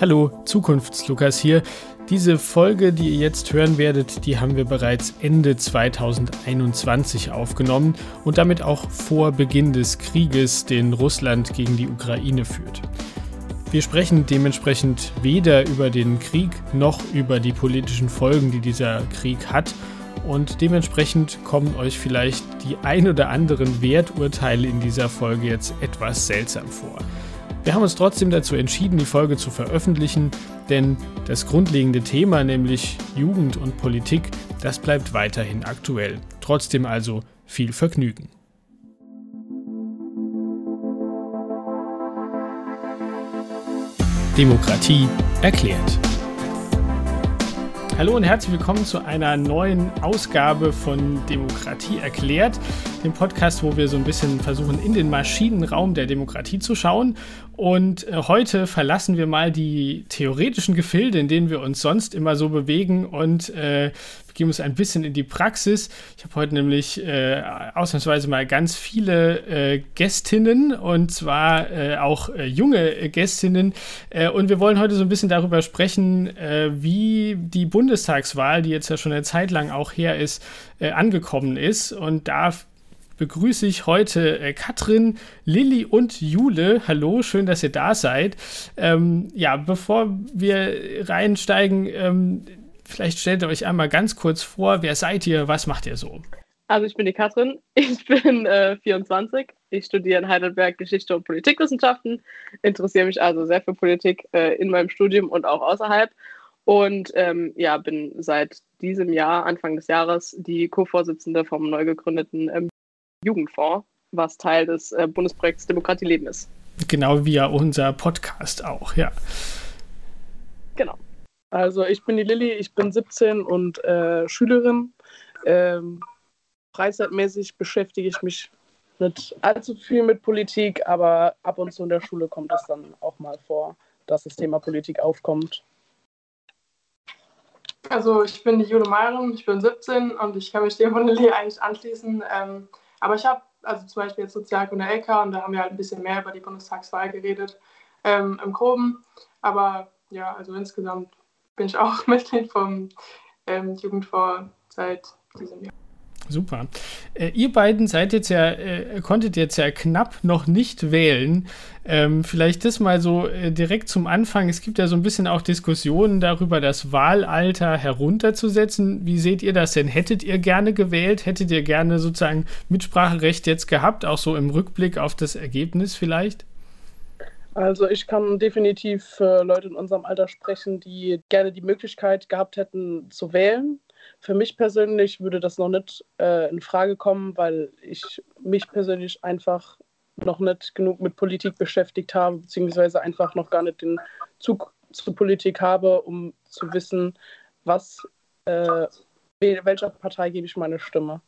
Hallo, Zukunftslukas hier. Diese Folge, die ihr jetzt hören werdet, die haben wir bereits Ende 2021 aufgenommen und damit auch vor Beginn des Krieges, den Russland gegen die Ukraine führt. Wir sprechen dementsprechend weder über den Krieg noch über die politischen Folgen, die dieser Krieg hat. Und dementsprechend kommen euch vielleicht die ein oder anderen Werturteile in dieser Folge jetzt etwas seltsam vor. Wir haben uns trotzdem dazu entschieden, die Folge zu veröffentlichen, denn das grundlegende Thema, nämlich Jugend und Politik, das bleibt weiterhin aktuell. Trotzdem also viel Vergnügen. Demokratie erklärt. Hallo und herzlich willkommen zu einer neuen Ausgabe von Demokratie erklärt, dem Podcast, wo wir so ein bisschen versuchen, in den Maschinenraum der Demokratie zu schauen. Und äh, heute verlassen wir mal die theoretischen Gefilde, in denen wir uns sonst immer so bewegen und äh, begeben uns ein bisschen in die Praxis. Ich habe heute nämlich äh, ausnahmsweise mal ganz viele äh, Gästinnen und zwar äh, auch äh, junge Gästinnen. Äh, und wir wollen heute so ein bisschen darüber sprechen, äh, wie die Bundestagswahl, die jetzt ja schon eine Zeit lang auch her ist, angekommen ist. Und da begrüße ich heute äh, Katrin, Lilly und Jule. Hallo, schön, dass ihr da seid. Ähm, ja, bevor wir reinsteigen, ähm, Vielleicht stellt ihr euch einmal ganz kurz vor, wer seid ihr, was macht ihr so? Also ich bin die Katrin, ich bin äh, 24, ich studiere in Heidelberg Geschichte und Politikwissenschaften, interessiere mich also sehr für Politik äh, in meinem Studium und auch außerhalb und ähm, ja, bin seit diesem Jahr, Anfang des Jahres, die Co-Vorsitzende vom neu gegründeten ähm, Jugendfonds, was Teil des äh, Bundesprojekts Demokratie Leben ist. Genau wie ja unser Podcast auch, ja. Genau. Also ich bin die Lilly, ich bin 17 und äh, Schülerin. Ähm, freizeitmäßig beschäftige ich mich nicht allzu viel mit Politik, aber ab und zu in der Schule kommt es dann auch mal vor, dass das Thema Politik aufkommt. Also ich bin die Jule Meiren, ich bin 17 und ich kann mich dem von Lilly eigentlich anschließen. Ähm, aber ich habe also zum Beispiel jetzt Sozialkunde LK und da haben wir halt ein bisschen mehr über die Bundestagswahl geredet ähm, im Groben. Aber ja, also insgesamt bin ich auch Mitglied vom ähm, Jugendfonds seit diesem Jahr. Super. Äh, ihr beiden seid jetzt ja, äh, konntet jetzt ja knapp noch nicht wählen. Ähm, vielleicht das mal so äh, direkt zum Anfang. Es gibt ja so ein bisschen auch Diskussionen darüber, das Wahlalter herunterzusetzen. Wie seht ihr das denn? Hättet ihr gerne gewählt? Hättet ihr gerne sozusagen Mitspracherecht jetzt gehabt? Auch so im Rückblick auf das Ergebnis vielleicht? Also ich kann definitiv für Leute in unserem Alter sprechen, die gerne die Möglichkeit gehabt hätten zu wählen. Für mich persönlich würde das noch nicht äh, in Frage kommen, weil ich mich persönlich einfach noch nicht genug mit Politik beschäftigt habe, beziehungsweise einfach noch gar nicht den Zug zur Politik habe, um zu wissen, was, äh, welcher Partei gebe ich meine Stimme.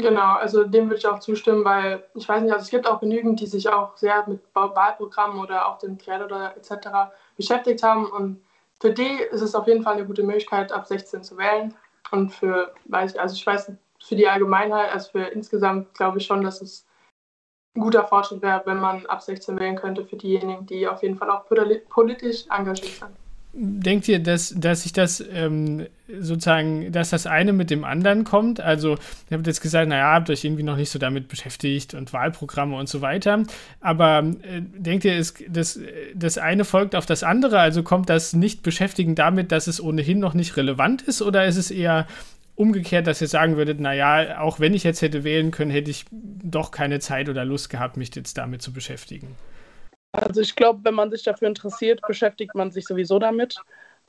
Genau, also dem würde ich auch zustimmen, weil ich weiß nicht, also es gibt auch genügend, die sich auch sehr mit Wahlprogrammen oder auch dem oder etc. beschäftigt haben und für die ist es auf jeden Fall eine gute Möglichkeit, ab 16 zu wählen und für, weiß ich, also ich weiß, für die Allgemeinheit, also für insgesamt glaube ich schon, dass es ein guter Fortschritt wäre, wenn man ab 16 wählen könnte für diejenigen, die auf jeden Fall auch politisch engagiert sind. Denkt ihr, dass, dass sich das ähm, sozusagen, dass das eine mit dem anderen kommt? Also, ihr habt jetzt gesagt, naja, habt euch irgendwie noch nicht so damit beschäftigt und Wahlprogramme und so weiter. Aber äh, denkt ihr, ist, das, das eine folgt auf das andere? Also kommt das Nicht-Beschäftigen damit, dass es ohnehin noch nicht relevant ist? Oder ist es eher umgekehrt, dass ihr sagen würdet, naja, auch wenn ich jetzt hätte wählen können, hätte ich doch keine Zeit oder Lust gehabt, mich jetzt damit zu beschäftigen? Also ich glaube, wenn man sich dafür interessiert, beschäftigt man sich sowieso damit.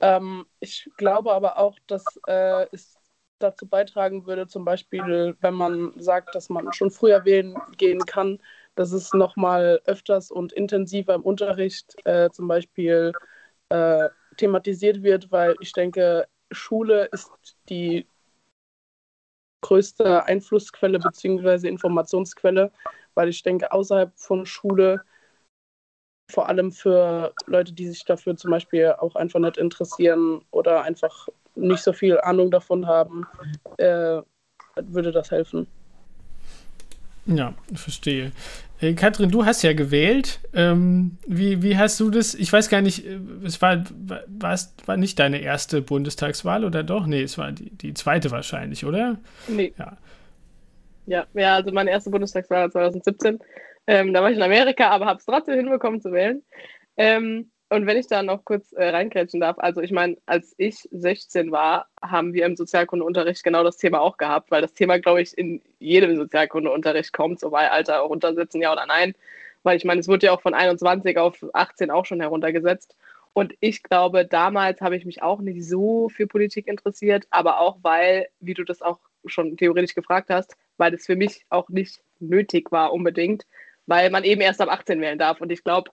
Ähm, ich glaube aber auch, dass äh, es dazu beitragen würde, zum Beispiel, wenn man sagt, dass man schon früher wählen gehen kann, dass es nochmal öfters und intensiver im Unterricht äh, zum Beispiel äh, thematisiert wird, weil ich denke, Schule ist die größte Einflussquelle bzw. Informationsquelle, weil ich denke, außerhalb von Schule vor allem für Leute, die sich dafür zum Beispiel auch einfach nicht interessieren oder einfach nicht so viel Ahnung davon haben, äh, würde das helfen. Ja, verstehe. Äh, Katrin, du hast ja gewählt. Ähm, wie, wie hast du das? Ich weiß gar nicht, äh, es war, war, es war nicht deine erste Bundestagswahl oder doch? Nee, es war die, die zweite wahrscheinlich, oder? Nee. Ja. ja. Ja, also meine erste Bundestagswahl war 2017. Ähm, da war ich in Amerika, aber habe es trotzdem hinbekommen zu wählen. Ähm, und wenn ich da noch kurz äh, reinkrätschen darf, also ich meine, als ich 16 war, haben wir im Sozialkundeunterricht genau das Thema auch gehabt, weil das Thema, glaube ich, in jedem Sozialkundeunterricht kommt, so bei Alter runtersetzen, ja oder nein. Weil ich meine, es wurde ja auch von 21 auf 18 auch schon heruntergesetzt. Und ich glaube, damals habe ich mich auch nicht so für Politik interessiert, aber auch weil, wie du das auch schon theoretisch gefragt hast, weil es für mich auch nicht nötig war unbedingt, weil man eben erst ab 18 wählen darf. Und ich glaube,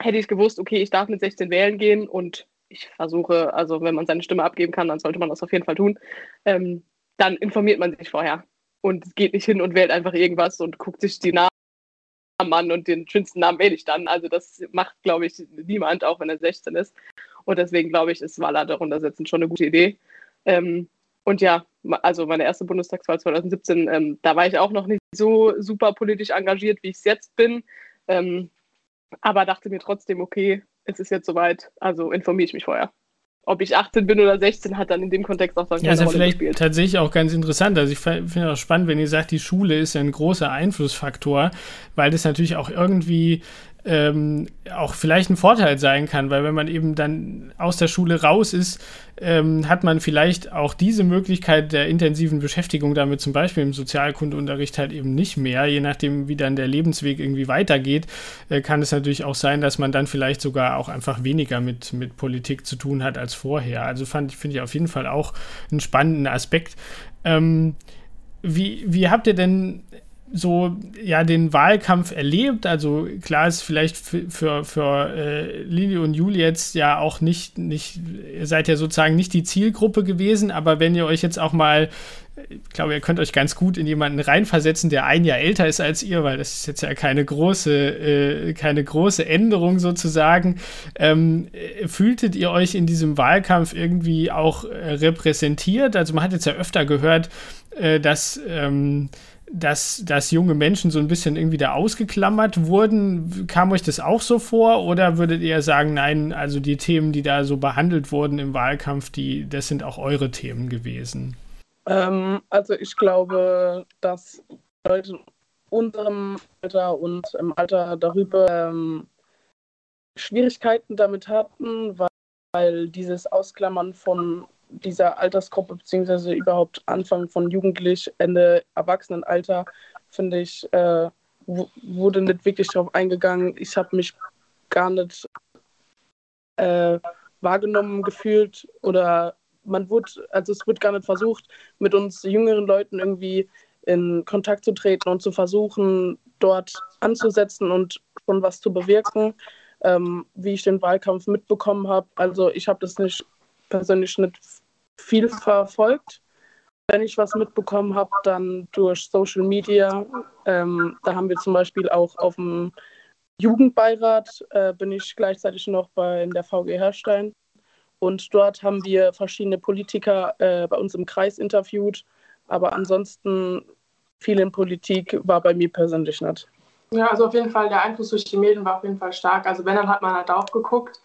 hätte ich gewusst, okay, ich darf mit 16 wählen gehen und ich versuche, also wenn man seine Stimme abgeben kann, dann sollte man das auf jeden Fall tun, ähm, dann informiert man sich vorher und geht nicht hin und wählt einfach irgendwas und guckt sich die Namen an und den schönsten Namen wähle ich dann. Also das macht, glaube ich, niemand, auch wenn er 16 ist. Und deswegen glaube ich, ist Wahlleiter darunter setzen schon eine gute Idee. Ähm, und ja, also meine erste Bundestagswahl 2017, ähm, da war ich auch noch nicht so super politisch engagiert, wie ich es jetzt bin. Ähm, aber dachte mir trotzdem, okay, es ist jetzt soweit, also informiere ich mich vorher. Ob ich 18 bin oder 16, hat dann in dem Kontext auch dann keine ja, ist ja vielleicht gespielt. tatsächlich auch ganz interessant. Also ich finde auch spannend, wenn ihr sagt, die Schule ist ja ein großer Einflussfaktor, weil das natürlich auch irgendwie ähm, auch vielleicht ein Vorteil sein kann, weil wenn man eben dann aus der Schule raus ist, ähm, hat man vielleicht auch diese Möglichkeit der intensiven Beschäftigung damit zum Beispiel im Sozialkundeunterricht halt eben nicht mehr. Je nachdem, wie dann der Lebensweg irgendwie weitergeht, äh, kann es natürlich auch sein, dass man dann vielleicht sogar auch einfach weniger mit, mit Politik zu tun hat als vorher. Also fand finde ich auf jeden Fall auch einen spannenden Aspekt. Ähm, wie, wie habt ihr denn so ja den Wahlkampf erlebt. Also klar ist vielleicht für, für, für äh, Lili und Juli jetzt ja auch nicht, nicht, ihr seid ja sozusagen nicht die Zielgruppe gewesen, aber wenn ihr euch jetzt auch mal, ich glaube, ihr könnt euch ganz gut in jemanden reinversetzen, der ein Jahr älter ist als ihr, weil das ist jetzt ja keine große, äh, keine große Änderung sozusagen. Ähm, fühltet ihr euch in diesem Wahlkampf irgendwie auch äh, repräsentiert? Also man hat jetzt ja öfter gehört, äh, dass ähm, dass, dass junge Menschen so ein bisschen irgendwie da ausgeklammert wurden. Kam euch das auch so vor oder würdet ihr sagen, nein, also die Themen, die da so behandelt wurden im Wahlkampf, die, das sind auch eure Themen gewesen? Ähm, also ich glaube, dass Leute in unserem Alter und im Alter darüber ähm, Schwierigkeiten damit hatten, weil, weil dieses Ausklammern von dieser Altersgruppe, beziehungsweise überhaupt Anfang von Jugendlich, Ende Erwachsenenalter, finde ich, äh, wurde nicht wirklich darauf eingegangen. Ich habe mich gar nicht äh, wahrgenommen gefühlt oder man wurde, also es wird gar nicht versucht, mit uns jüngeren Leuten irgendwie in Kontakt zu treten und zu versuchen, dort anzusetzen und schon was zu bewirken, ähm, wie ich den Wahlkampf mitbekommen habe. Also ich habe das nicht persönlich nicht viel verfolgt. Wenn ich was mitbekommen habe, dann durch Social Media. Ähm, da haben wir zum Beispiel auch auf dem Jugendbeirat, äh, bin ich gleichzeitig noch bei in der VG Herstein. Und dort haben wir verschiedene Politiker äh, bei uns im Kreis interviewt. Aber ansonsten viel in Politik war bei mir persönlich nicht. Ja, also auf jeden Fall, der Einfluss durch die Medien war auf jeden Fall stark. Also wenn, dann hat man halt auch geguckt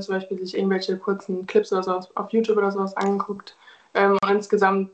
zum Beispiel sich irgendwelche kurzen Clips oder sowas auf YouTube oder sowas angeguckt. Ähm, insgesamt,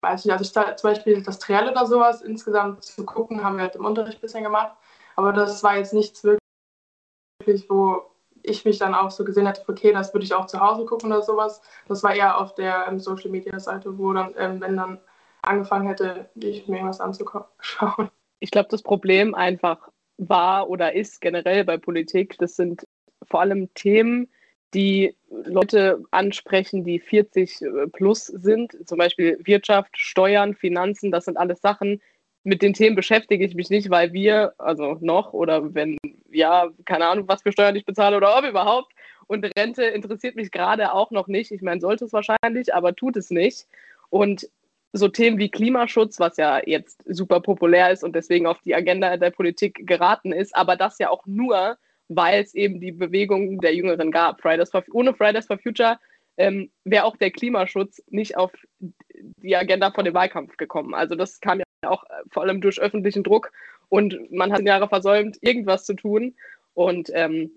weiß ich, also ich, zum Beispiel das Triell oder sowas insgesamt zu gucken, haben wir halt im Unterricht ein bisschen gemacht. Aber das war jetzt nichts wirklich, wo ich mich dann auch so gesehen hätte, okay, das würde ich auch zu Hause gucken oder sowas. Das war eher auf der ähm, Social Media Seite, wo dann, ähm, wenn dann angefangen hätte, ich mir irgendwas anzuschauen. Ich glaube, das Problem einfach war oder ist generell bei Politik, das sind vor allem Themen, die Leute ansprechen, die 40 äh, plus sind, zum Beispiel Wirtschaft, Steuern, Finanzen, das sind alles Sachen. Mit den Themen beschäftige ich mich nicht, weil wir, also noch, oder wenn, ja, keine Ahnung, was für Steuern ich bezahle oder ob überhaupt. Und Rente interessiert mich gerade auch noch nicht. Ich meine, sollte es wahrscheinlich, aber tut es nicht. Und so Themen wie Klimaschutz, was ja jetzt super populär ist und deswegen auf die Agenda der Politik geraten ist, aber das ja auch nur, weil es eben die Bewegung der Jüngeren gab. Fridays for, ohne Fridays for Future ähm, wäre auch der Klimaschutz nicht auf die Agenda vor dem Wahlkampf gekommen. Also das kam ja auch äh, vor allem durch öffentlichen Druck und man hat Jahre versäumt, irgendwas zu tun. Und ähm,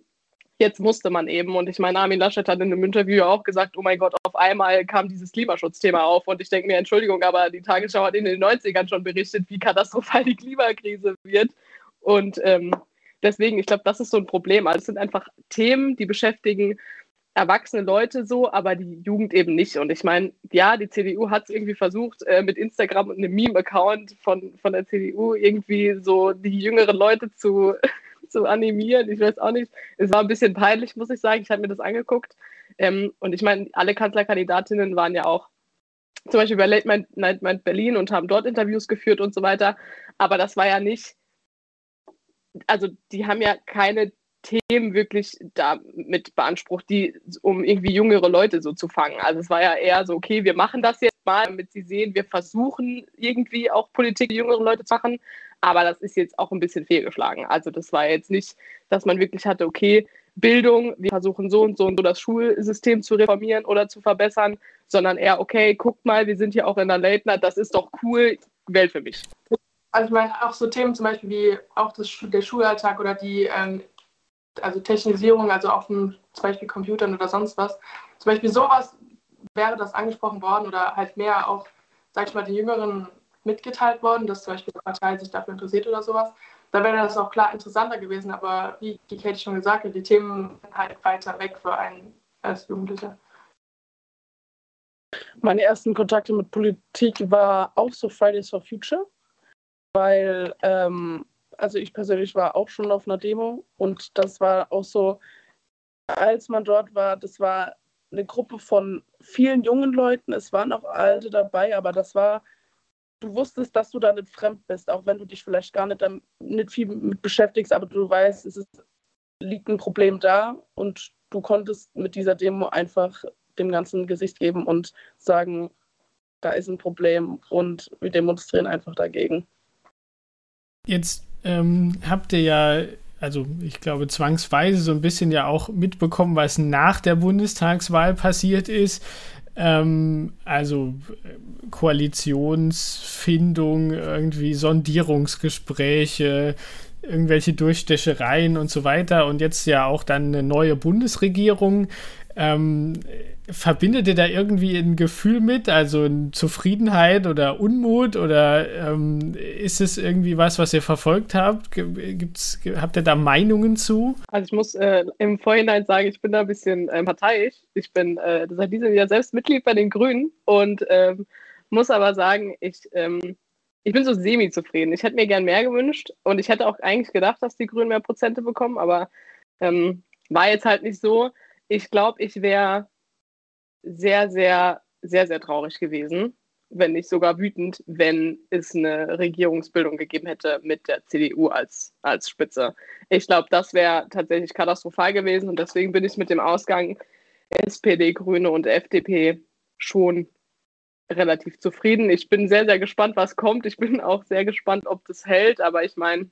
jetzt musste man eben. Und ich meine, Armin Laschet hat in einem Interview auch gesagt, oh mein Gott, auf einmal kam dieses Klimaschutzthema auf. Und ich denke mir, Entschuldigung, aber die Tagesschau hat in den 90ern schon berichtet, wie katastrophal die Klimakrise wird. Und ähm, deswegen, ich glaube, das ist so ein Problem. Also es sind einfach Themen, die beschäftigen erwachsene Leute so, aber die Jugend eben nicht. Und ich meine, ja, die CDU hat es irgendwie versucht, äh, mit Instagram und einem Meme-Account von, von der CDU irgendwie so die jüngeren Leute zu, zu animieren. Ich weiß auch nicht. Es war ein bisschen peinlich, muss ich sagen. Ich habe mir das angeguckt. Ähm, und ich meine, alle Kanzlerkandidatinnen waren ja auch zum Beispiel bei Late Night, Berlin und haben dort Interviews geführt und so weiter. Aber das war ja nicht, also die haben ja keine Themen wirklich damit beansprucht, die, um irgendwie jüngere Leute so zu fangen. Also es war ja eher so, okay, wir machen das jetzt mal, damit sie sehen, wir versuchen irgendwie auch Politik jüngere Leute zu machen, aber das ist jetzt auch ein bisschen fehlgeschlagen. Also das war jetzt nicht, dass man wirklich hatte, okay, Bildung, wir versuchen so und so und so das Schulsystem zu reformieren oder zu verbessern, sondern eher, okay, guckt mal, wir sind hier auch in der Night, das ist doch cool, Welt für mich. Also ich meine, auch so Themen zum Beispiel wie auch das, der Schulalltag oder die ähm, also Technisierung, also auf dem zum Beispiel Computern oder sonst was. Zum Beispiel sowas wäre das angesprochen worden oder halt mehr auch, sag ich mal, den Jüngeren mitgeteilt worden, dass zum Beispiel die Partei sich dafür interessiert oder sowas. Da wäre das auch klar interessanter gewesen, aber wie die Katie schon gesagt hat, die Themen sind halt weiter weg für einen als Jugendlicher. Meine ersten Kontakte mit Politik war auch so Fridays for Future, weil ähm, also ich persönlich war auch schon auf einer Demo und das war auch so, als man dort war, das war eine Gruppe von vielen jungen Leuten, es waren auch alte dabei, aber das war, du wusstest, dass du da nicht fremd bist, auch wenn du dich vielleicht gar nicht, nicht viel mit beschäftigst, aber du weißt, es ist, liegt ein Problem da und du konntest mit dieser Demo einfach dem ganzen Gesicht geben und sagen, da ist ein Problem und wir demonstrieren einfach dagegen. Jetzt ähm, habt ihr ja, also ich glaube, zwangsweise so ein bisschen ja auch mitbekommen, was nach der Bundestagswahl passiert ist. Ähm, also äh, Koalitionsfindung, irgendwie Sondierungsgespräche, irgendwelche Durchstechereien und so weiter und jetzt ja auch dann eine neue Bundesregierung. Ähm, verbindet ihr da irgendwie ein Gefühl mit, also Zufriedenheit oder Unmut oder ähm, ist es irgendwie was, was ihr verfolgt habt? Gibt's, habt ihr da Meinungen zu? Also ich muss äh, im Vorhinein sagen, ich bin da ein bisschen äh, parteiisch. Ich bin äh, seit diesem Jahr selbst Mitglied bei den Grünen und ähm, muss aber sagen, ich, ähm, ich bin so semi-zufrieden. Ich hätte mir gern mehr gewünscht und ich hätte auch eigentlich gedacht, dass die Grünen mehr Prozente bekommen, aber ähm, war jetzt halt nicht so. Ich glaube, ich wäre sehr, sehr, sehr, sehr traurig gewesen, wenn nicht sogar wütend, wenn es eine Regierungsbildung gegeben hätte mit der CDU als, als Spitze. Ich glaube, das wäre tatsächlich katastrophal gewesen und deswegen bin ich mit dem Ausgang SPD, Grüne und FDP schon relativ zufrieden. Ich bin sehr, sehr gespannt, was kommt. Ich bin auch sehr gespannt, ob das hält, aber ich meine,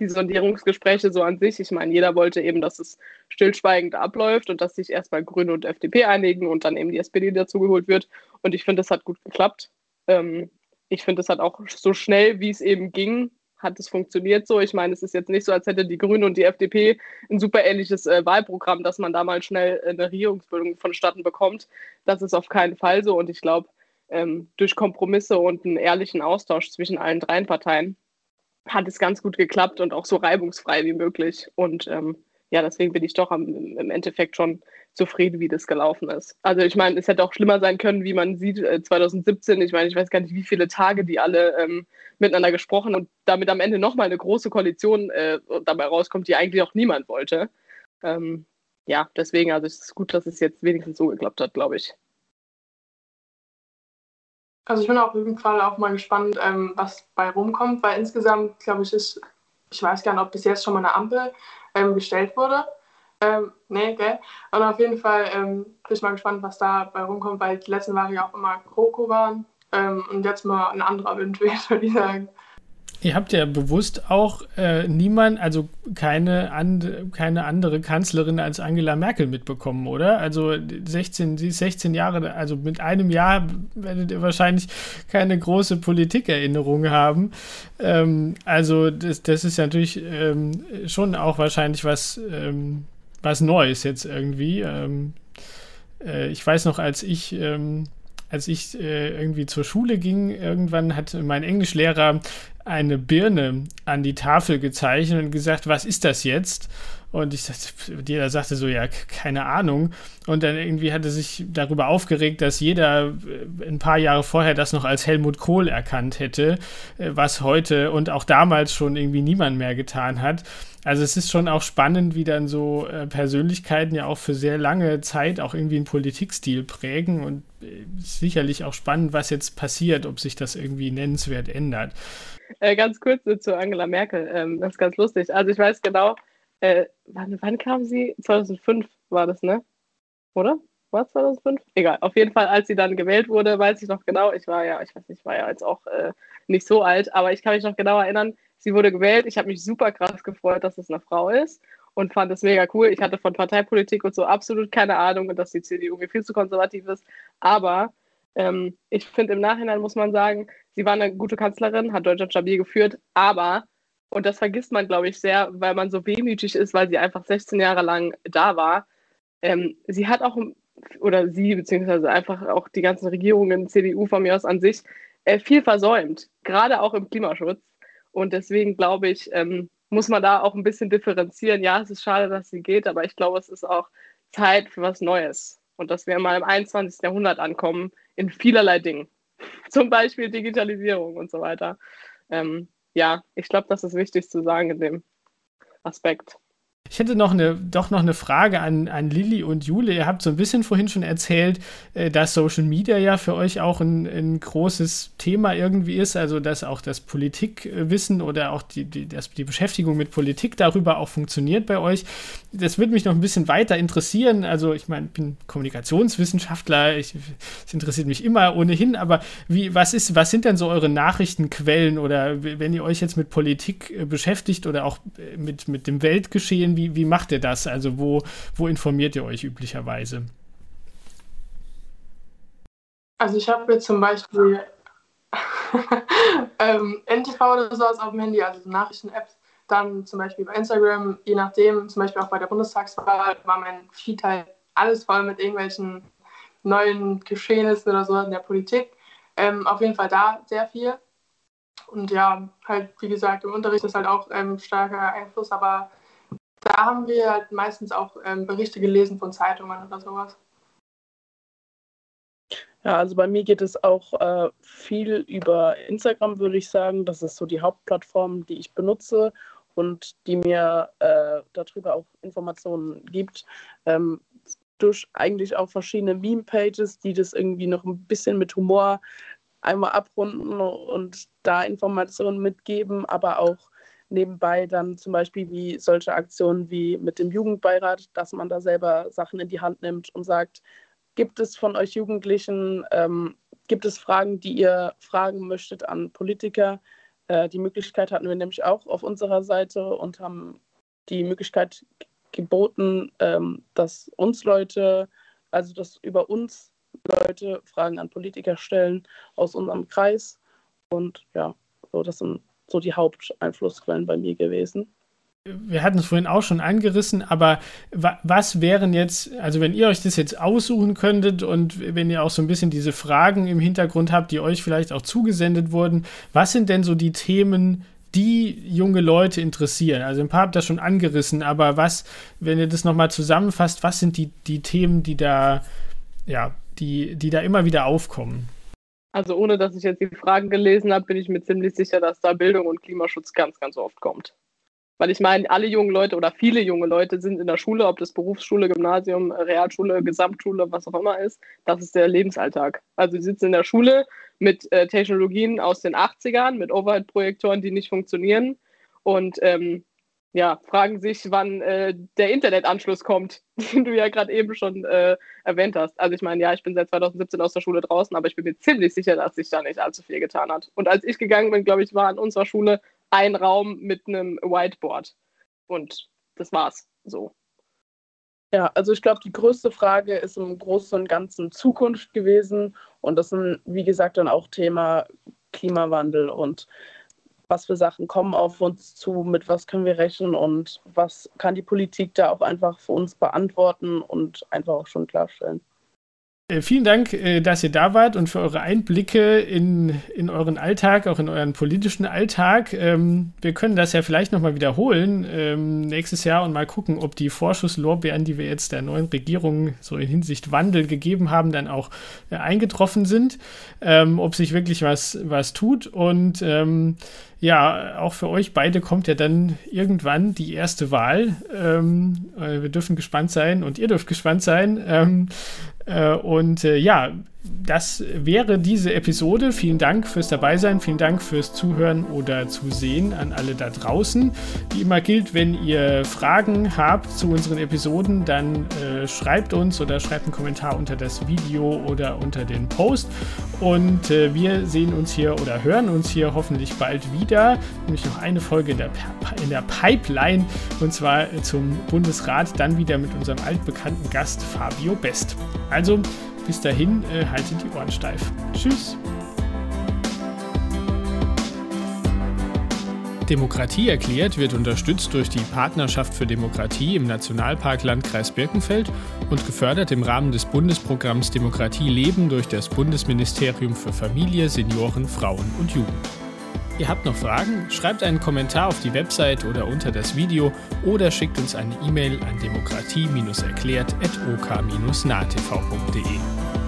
die Sondierungsgespräche so an sich. Ich meine, jeder wollte eben, dass es stillschweigend abläuft und dass sich erstmal Grüne und FDP einigen und dann eben die SPD dazugeholt wird. Und ich finde, das hat gut geklappt. Ähm, ich finde, es hat auch so schnell, wie es eben ging, hat es funktioniert so. Ich meine, es ist jetzt nicht so, als hätte die Grüne und die FDP ein super ähnliches äh, Wahlprogramm, dass man da mal schnell eine Regierungsbildung vonstatten bekommt. Das ist auf keinen Fall so. Und ich glaube, ähm, durch Kompromisse und einen ehrlichen Austausch zwischen allen drei Parteien hat es ganz gut geklappt und auch so reibungsfrei wie möglich. Und ähm, ja, deswegen bin ich doch am, im Endeffekt schon zufrieden, wie das gelaufen ist. Also ich meine, es hätte auch schlimmer sein können, wie man sieht, 2017. Äh, ich meine, ich weiß gar nicht, wie viele Tage die alle ähm, miteinander gesprochen und damit am Ende nochmal eine große Koalition äh, dabei rauskommt, die eigentlich auch niemand wollte. Ähm, ja, deswegen, also es ist gut, dass es jetzt wenigstens so geklappt hat, glaube ich. Also ich bin auf jeden Fall auch mal gespannt, ähm, was bei rumkommt, weil insgesamt, glaube ich, ist, ich weiß gar nicht, ob bis jetzt schon mal eine Ampel ähm, gestellt wurde. Ähm, nee, gell? Und auf jeden Fall ähm, bin ich mal gespannt, was da bei rumkommt, weil die letzten Jahre ja auch immer GroKo waren ähm, und jetzt mal ein anderer Wind würde ich sagen. Ihr habt ja bewusst auch äh, niemand, also keine, and, keine andere Kanzlerin als Angela Merkel mitbekommen, oder? Also 16, sie ist 16 Jahre, also mit einem Jahr werdet ihr wahrscheinlich keine große Politikerinnerung haben. Ähm, also das, das ist natürlich ähm, schon auch wahrscheinlich was, ähm, was Neues jetzt irgendwie. Ähm, äh, ich weiß noch, als ich ähm, als ich äh, irgendwie zur Schule ging, irgendwann hat mein Englischlehrer eine Birne an die Tafel gezeichnet und gesagt, was ist das jetzt? Und ich sagte, jeder sagte so, ja, keine Ahnung. Und dann irgendwie hatte sich darüber aufgeregt, dass jeder äh, ein paar Jahre vorher das noch als Helmut Kohl erkannt hätte, äh, was heute und auch damals schon irgendwie niemand mehr getan hat. Also es ist schon auch spannend, wie dann so äh, Persönlichkeiten ja auch für sehr lange Zeit auch irgendwie einen Politikstil prägen und sicherlich auch spannend, was jetzt passiert, ob sich das irgendwie nennenswert ändert. Äh, ganz kurz zu Angela Merkel, ähm, das ist ganz lustig. Also ich weiß genau, äh, wann, wann kam sie? 2005 war das, ne? Oder? War 2005? Egal, auf jeden Fall, als sie dann gewählt wurde, weiß ich noch genau, ich war ja, ich weiß nicht, ich war ja jetzt auch äh, nicht so alt, aber ich kann mich noch genau erinnern, Sie wurde gewählt. Ich habe mich super krass gefreut, dass es eine Frau ist und fand es mega cool. Ich hatte von Parteipolitik und so absolut keine Ahnung und dass die CDU mir viel zu konservativ ist. Aber ähm, ich finde, im Nachhinein muss man sagen, sie war eine gute Kanzlerin, hat Deutschland stabil geführt, aber, und das vergisst man, glaube ich, sehr, weil man so wehmütig ist, weil sie einfach 16 Jahre lang da war. Ähm, sie hat auch, oder sie, beziehungsweise einfach auch die ganzen Regierungen, CDU von mir aus an sich, äh, viel versäumt, gerade auch im Klimaschutz. Und deswegen glaube ich, ähm, muss man da auch ein bisschen differenzieren. Ja, es ist schade, dass sie geht, aber ich glaube, es ist auch Zeit für was Neues. Und dass wir mal im 21. Jahrhundert ankommen in vielerlei Dingen. Zum Beispiel Digitalisierung und so weiter. Ähm, ja, ich glaube, das ist wichtig zu sagen in dem Aspekt. Ich hätte noch eine, doch noch eine Frage an, an Lilly und Jule. Ihr habt so ein bisschen vorhin schon erzählt, äh, dass Social Media ja für euch auch ein, ein großes Thema irgendwie ist, also dass auch das Politikwissen oder auch die, die, das, die Beschäftigung mit Politik darüber auch funktioniert bei euch. Das würde mich noch ein bisschen weiter interessieren. Also ich meine, ich bin Kommunikationswissenschaftler, es interessiert mich immer ohnehin, aber wie, was, ist, was sind denn so eure Nachrichtenquellen oder wenn ihr euch jetzt mit Politik äh, beschäftigt oder auch äh, mit, mit dem Weltgeschehen, wie, wie macht ihr das? Also wo, wo informiert ihr euch üblicherweise? Also ich habe jetzt zum Beispiel ähm, NTV oder sowas auf dem Handy, also Nachrichten-Apps. Dann zum Beispiel bei Instagram, je nachdem, zum Beispiel auch bei der Bundestagswahl war mein Feed halt alles voll mit irgendwelchen neuen Geschehnissen oder so in der Politik. Ähm, auf jeden Fall da sehr viel. Und ja, halt, wie gesagt, im Unterricht ist halt auch ähm, starker Einfluss, aber da haben wir halt meistens auch ähm, Berichte gelesen von Zeitungen oder sowas. Ja, also bei mir geht es auch äh, viel über Instagram, würde ich sagen. Das ist so die Hauptplattform, die ich benutze und die mir äh, darüber auch Informationen gibt. Ähm, durch eigentlich auch verschiedene Meme-Pages, die das irgendwie noch ein bisschen mit Humor einmal abrunden und da Informationen mitgeben, aber auch nebenbei dann zum Beispiel wie solche Aktionen wie mit dem Jugendbeirat, dass man da selber Sachen in die Hand nimmt und sagt, gibt es von euch Jugendlichen, ähm, gibt es Fragen, die ihr fragen möchtet an Politiker? Äh, die Möglichkeit hatten wir nämlich auch auf unserer Seite und haben die Möglichkeit geboten, ähm, dass uns Leute, also dass über uns Leute Fragen an Politiker stellen aus unserem Kreis. Und ja, so das sind so die Haupteinflussquellen bei mir gewesen. Wir hatten es vorhin auch schon angerissen, aber was wären jetzt, also wenn ihr euch das jetzt aussuchen könntet und wenn ihr auch so ein bisschen diese Fragen im Hintergrund habt, die euch vielleicht auch zugesendet wurden, was sind denn so die Themen, die junge Leute interessieren? Also ein paar habt ihr schon angerissen, aber was, wenn ihr das nochmal zusammenfasst, was sind die, die Themen, die da, ja, die, die da immer wieder aufkommen? Also ohne dass ich jetzt die Fragen gelesen habe, bin ich mir ziemlich sicher, dass da Bildung und Klimaschutz ganz, ganz oft kommt. Weil ich meine, alle jungen Leute oder viele junge Leute sind in der Schule, ob das Berufsschule, Gymnasium, Realschule, Gesamtschule, was auch immer ist, das ist der Lebensalltag. Also sie sitzen in der Schule mit äh, Technologien aus den 80ern, mit Overhead-Projektoren, die nicht funktionieren und ähm, ja, fragen sich, wann äh, der Internetanschluss kommt, den du ja gerade eben schon äh, erwähnt hast. Also ich meine, ja, ich bin seit 2017 aus der Schule draußen, aber ich bin mir ziemlich sicher, dass sich da nicht allzu viel getan hat. Und als ich gegangen bin, glaube ich, war an unserer Schule ein Raum mit einem Whiteboard. Und das war's so. Ja, also ich glaube, die größte Frage ist im Großen und Ganzen Zukunft gewesen. Und das sind, wie gesagt, dann auch Thema Klimawandel und was für Sachen kommen auf uns zu, mit was können wir rechnen und was kann die Politik da auch einfach für uns beantworten und einfach auch schon klarstellen. Äh, vielen Dank, äh, dass ihr da wart und für eure Einblicke in, in euren Alltag, auch in euren politischen Alltag. Ähm, wir können das ja vielleicht nochmal wiederholen ähm, nächstes Jahr und mal gucken, ob die Vorschusslorbeeren, die wir jetzt der neuen Regierung so in Hinsicht Wandel gegeben haben, dann auch äh, eingetroffen sind, ähm, ob sich wirklich was, was tut. Und ja, auch für euch beide kommt ja dann irgendwann die erste Wahl. Wir dürfen gespannt sein und ihr dürft gespannt sein. Äh, und äh, ja, das wäre diese Episode. Vielen Dank fürs Dabeisein, vielen Dank fürs Zuhören oder Zusehen an alle da draußen. Wie immer gilt, wenn ihr Fragen habt zu unseren Episoden, dann äh, schreibt uns oder schreibt einen Kommentar unter das Video oder unter den Post. Und äh, wir sehen uns hier oder hören uns hier hoffentlich bald wieder. Nämlich noch eine Folge in der, in der Pipeline und zwar zum Bundesrat, dann wieder mit unserem altbekannten Gast Fabio Best. Also bis dahin, äh, haltet die Ohren steif. Tschüss. Demokratie erklärt wird unterstützt durch die Partnerschaft für Demokratie im Nationalpark Landkreis Birkenfeld und gefördert im Rahmen des Bundesprogramms Demokratie leben durch das Bundesministerium für Familie, Senioren, Frauen und Jugend. Ihr habt noch Fragen? Schreibt einen Kommentar auf die Website oder unter das Video oder schickt uns eine E-Mail an demokratie-erklärt.ok-nahtv.de.